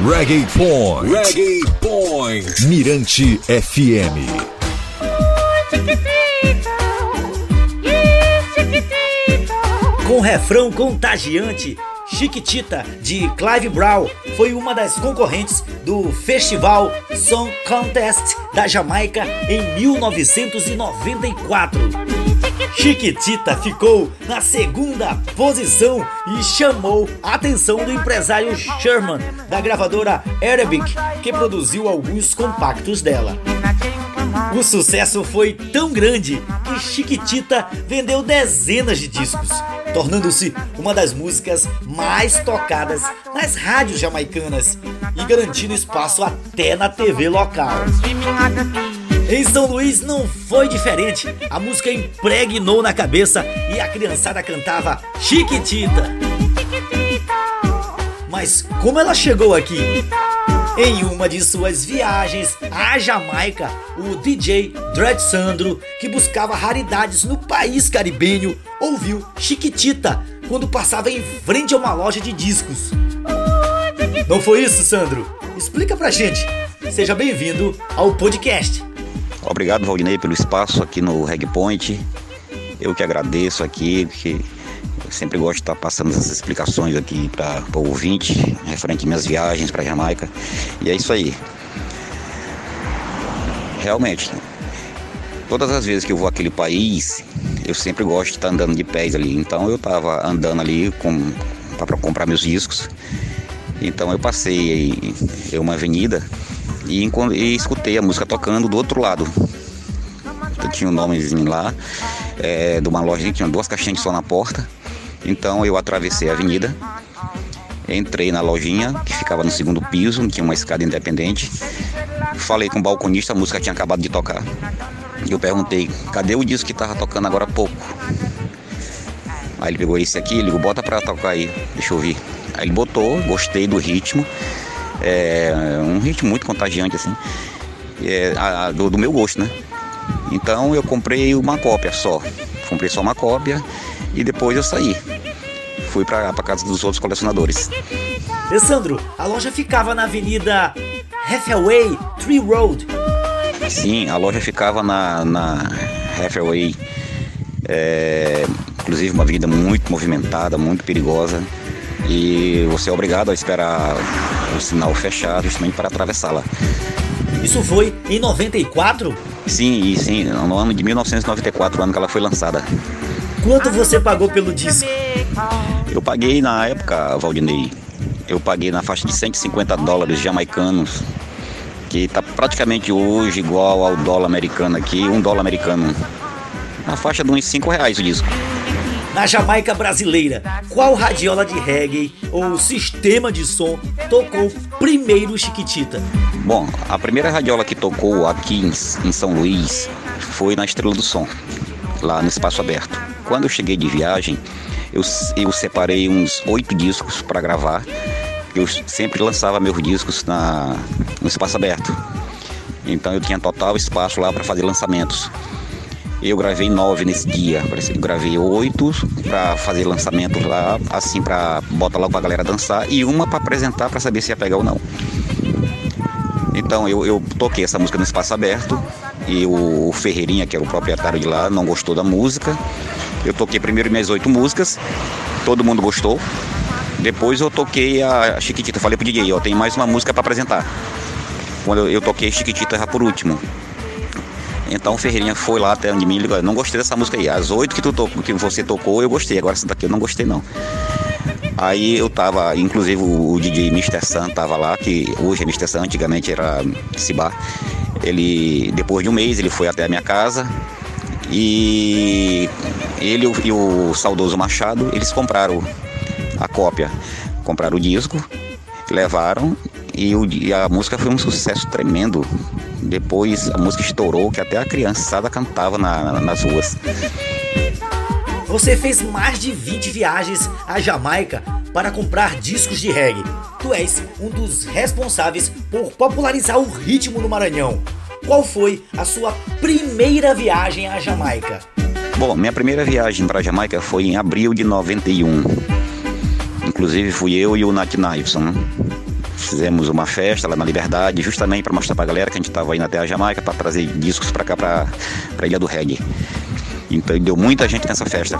Reggae Point. Reggae Point. Mirante FM. Com refrão contagiante, Chiquitita, de Clive Brown, foi uma das concorrentes do Festival Song Contest da Jamaica em 1994. Chiquitita ficou na segunda posição e chamou a atenção do empresário Sherman, da gravadora Arabic, que produziu alguns compactos dela. O sucesso foi tão grande que Chiquitita vendeu dezenas de discos, tornando-se uma das músicas mais tocadas nas rádios jamaicanas e garantindo espaço até na TV local. Em São Luís não foi diferente. A música impregnou na cabeça e a criançada cantava Chiquitita. Mas como ela chegou aqui? Em uma de suas viagens à Jamaica, o DJ Dread Sandro, que buscava raridades no país caribenho, ouviu Chiquitita quando passava em frente a uma loja de discos. Não foi isso, Sandro? Explica pra gente. Seja bem-vindo ao podcast. Obrigado, Valdinei, pelo espaço aqui no Reg Point. Eu que agradeço aqui, porque eu sempre gosto de estar passando essas explicações aqui para o ouvinte, referente às minhas viagens para Jamaica. E é isso aí. Realmente, todas as vezes que eu vou àquele país, eu sempre gosto de estar andando de pés ali. Então eu estava andando ali para comprar meus discos. Então eu passei em uma avenida e, e escutei a música tocando do outro lado. Eu tinha um nomezinho lá, é, de uma loja que tinha duas caixinhas som na porta. Então eu atravessei a avenida, entrei na lojinha que ficava no segundo piso, tinha uma escada independente. Falei com o balconista, a música tinha acabado de tocar. Eu perguntei, cadê o disco que estava tocando agora há pouco? Aí ele pegou esse aqui, ele ligou, bota pra tocar aí, deixa eu ouvir. Aí ele botou, gostei do ritmo, é um ritmo muito contagiante assim, é, a, do, do, meu gosto, né? Então eu comprei uma cópia só, comprei só uma cópia e depois eu saí. Fui para a casa dos outros colecionadores. Alessandro, a loja ficava na avenida Hathaway Tree Road. Sim, a loja ficava na, na é, inclusive uma avenida muito movimentada, muito perigosa. E você é obrigado a esperar o sinal fechado justamente para atravessá-la. Isso foi em 94? Sim, sim, no ano de 1994, o ano que ela foi lançada. Quanto você pagou pelo disco? Eu paguei na época, Valdinei, eu paguei na faixa de 150 dólares jamaicanos, que está praticamente hoje igual ao dólar americano aqui, um dólar americano. Na faixa de uns 5 reais o disco. Na Jamaica brasileira, qual radiola de reggae ou sistema de som tocou primeiro Chiquitita? Bom, a primeira radiola que tocou aqui em, São Luís foi na Estrela do Som, lá no Espaço Aberto. Quando eu cheguei de viagem, eu, eu separei uns oito discos para gravar. Eu sempre lançava meus discos na, no espaço aberto. Então eu tinha total espaço lá para fazer lançamentos. Eu gravei nove nesse dia, eu gravei oito para fazer lançamentos lá, assim para botar logo pra galera dançar e uma para apresentar para saber se ia pegar ou não. Então eu, eu toquei essa música no espaço aberto e o Ferreirinha, que era o proprietário de lá, não gostou da música. Eu toquei primeiro minhas oito músicas, todo mundo gostou. Depois eu toquei a Chiquitita, falei pro DJ, ó, tem mais uma música para apresentar. Quando eu, eu toquei Chiquitita já por último. Então o Ferreirinha foi lá até onde mim e ligou, não gostei dessa música aí. As oito que, tu tocou, que você tocou, eu gostei. Agora essa daqui eu não gostei não. Aí eu tava, inclusive o DJ Mr. Sun tava lá, que hoje é Mr. Sun, antigamente era Cibar. Ele, depois de um mês, ele foi até a minha casa e ele e o saudoso Machado, eles compraram a cópia, compraram o disco, levaram e, o, e a música foi um sucesso tremendo. Depois a música estourou, que até a criançada cantava na, na, nas ruas. Você fez mais de 20 viagens à Jamaica para comprar discos de reggae. Tu és um dos responsáveis por popularizar o ritmo no Maranhão. Qual foi a sua primeira viagem à Jamaica? Bom, minha primeira viagem para a Jamaica foi em abril de 91. Inclusive fui eu e o Nat Kniveson. Fizemos uma festa lá na Liberdade, justamente para mostrar para a galera que a gente estava indo até a Jamaica para trazer discos para cá, para a Ilha do Reggae. Então deu muita gente nessa festa.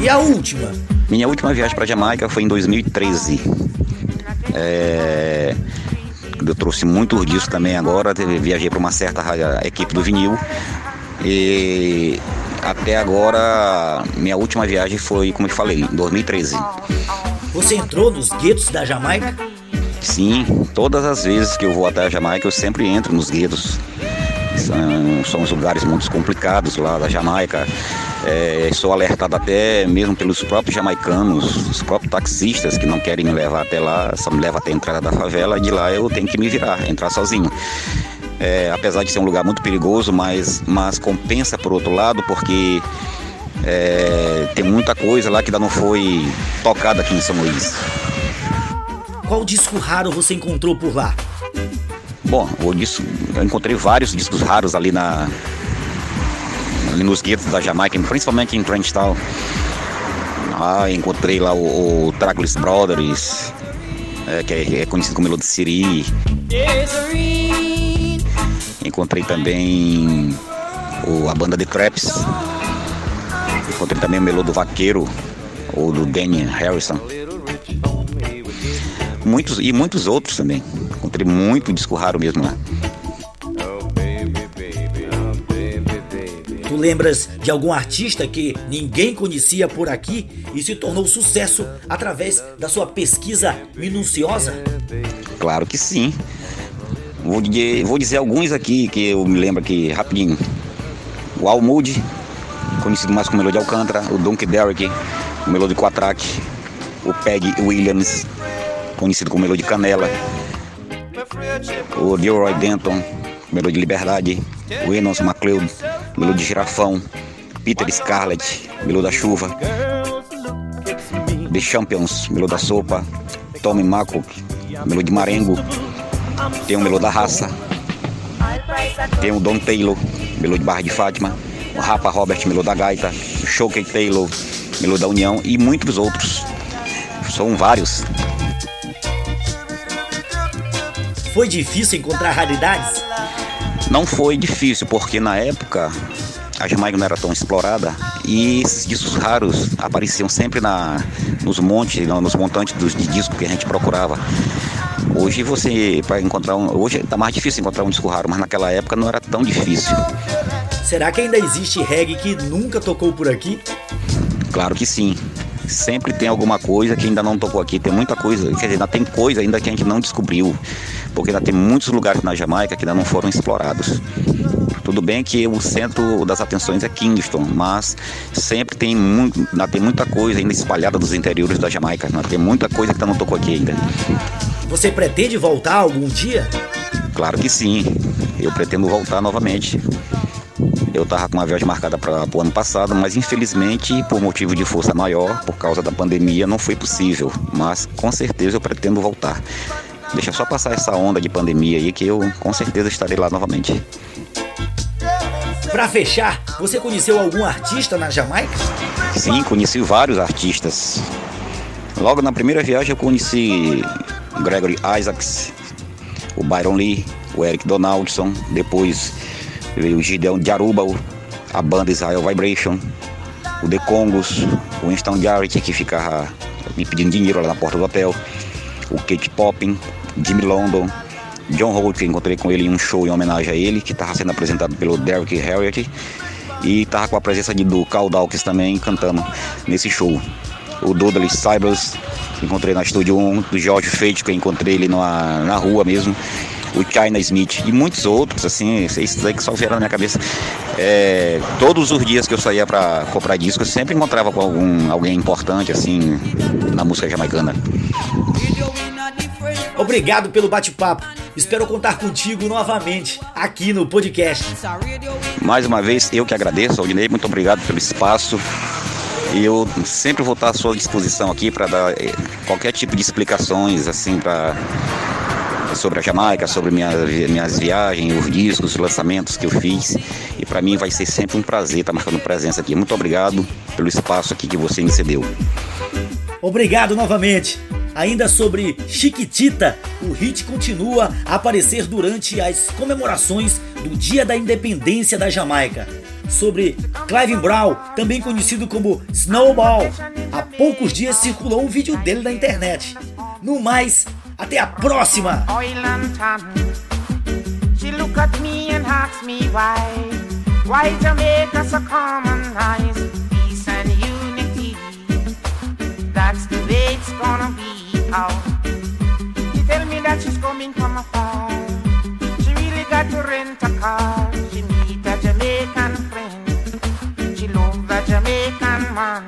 E a última? Minha última viagem para Jamaica foi em 2013. É... Eu trouxe muitos discos também agora, viajei para uma certa equipe do vinil. E até agora, minha última viagem foi, como eu falei, em 2013. Você entrou nos guetos da Jamaica? Sim, todas as vezes que eu vou até a Jamaica, eu sempre entro nos guetos. São, são os lugares muito complicados lá da Jamaica. É, sou alertado até mesmo pelos próprios jamaicanos, os próprios taxistas que não querem me levar até lá, só me levam até a entrada da favela, de lá eu tenho que me virar, entrar sozinho. É, apesar de ser um lugar muito perigoso, mas, mas compensa por outro lado, porque é, tem muita coisa lá que ainda não foi tocada aqui em São Luís. Qual disco raro você encontrou por lá? Bom, o disco, eu encontrei vários discos raros ali na ali nos guetos da Jamaica, principalmente em Trenchtown. Ah, encontrei lá o, o Brothers, é, que é, é, conhecido como Melody. Encontrei também o, a banda The Traps. Encontrei também o Melô do Vaqueiro, ou do Danny Harrison. Muitos, e muitos outros também. Encontrei muito disco raro mesmo lá. Tu lembras de algum artista que ninguém conhecia por aqui e se tornou sucesso através da sua pesquisa minuciosa? Claro que sim. Vou dizer, vou dizer alguns aqui que eu me lembro aqui rapidinho. O Al Moody, conhecido mais como Melody Alcântara, o Donkey Derrick, o Melody Quatrack, o Peg Williams, conhecido como Melody Canela, o Leroy Denton, Melody Liberdade, o Enos McLeod, Melody Girafão, Peter Scarlett, Melody da Chuva, The Champions, Melody da Sopa, Tommy Maco, Melody Marengo, tem o Melô da Raça, tem o Don Taylor, Melô de Barra de Fátima, o Rapa Robert, Melô da Gaita, o Shokey Taylor, Melô da União. E muitos outros. São vários. Foi difícil encontrar raridades? Não foi difícil, porque na época a Jamaica não era tão explorada e esses discos raros apareciam sempre na, nos montes, nos montantes dos, de disco que a gente procurava. Hoje você, para encontrar um. Hoje está mais difícil encontrar um disco raro, mas naquela época não era tão difícil. Será que ainda existe reggae que nunca tocou por aqui? Claro que sim. Sempre tem alguma coisa que ainda não tocou aqui. Tem muita coisa, quer dizer, ainda tem coisa ainda que a gente não descobriu. Porque ainda tem muitos lugares na Jamaica que ainda não foram explorados. Tudo bem que o centro das atenções é Kingston, mas sempre tem, muito, tem muita coisa ainda espalhada dos interiores da Jamaica. Ainda tem muita coisa que ainda não tocou aqui ainda. Você pretende voltar algum dia? Claro que sim. Eu pretendo voltar novamente. Eu estava com uma viagem marcada para o ano passado, mas infelizmente, por motivo de força maior, por causa da pandemia, não foi possível. Mas com certeza eu pretendo voltar. Deixa só passar essa onda de pandemia aí que eu com certeza estarei lá novamente. Para fechar, você conheceu algum artista na Jamaica? Sim, conheci vários artistas. Logo na primeira viagem eu conheci Gregory Isaacs, o Byron Lee, o Eric Donaldson, depois veio o Gideon Jarubal, a banda Israel Vibration, o The Congos, o Winston Jarrett que ficava me pedindo dinheiro lá na porta do hotel, o Kate Poppin, Jimmy London, John Holt, que encontrei com ele em um show em homenagem a ele, que estava sendo apresentado pelo Derek Harriott, e estava com a presença de, do Carl Dawkins também cantando nesse show. O Dudley Cybers, que encontrei na Estúdio 1, do George Fate, que eu encontrei ele na, na rua mesmo, o China Smith e muitos outros, assim, esses aí que só vieram na minha cabeça. É, todos os dias que eu saía para comprar disco, eu sempre encontrava com algum, alguém importante, assim, na música jamaicana. Obrigado pelo bate-papo. Espero contar contigo novamente aqui no podcast. Mais uma vez, eu que agradeço, Aldinei. Muito obrigado pelo espaço. E eu sempre vou estar à sua disposição aqui para dar eh, qualquer tipo de explicações, assim, para sobre a Jamaica, sobre minha, minhas viagens, os discos, os lançamentos que eu fiz. E para mim vai ser sempre um prazer estar marcando presença aqui. Muito obrigado pelo espaço aqui que você me cedeu. Obrigado novamente. Ainda sobre Chiquitita, o hit continua a aparecer durante as comemorações do Dia da Independência da Jamaica. Sobre Clive Brown, também conhecido como Snowball, há poucos dias circulou um vídeo dele na internet. No mais, até a próxima! Why Jamaica so common peace and unity? That's the way it's gonna be. Out. She tell me that she's coming from afar. She really got to rent a car. She meet a Jamaican friend. She love a Jamaican man.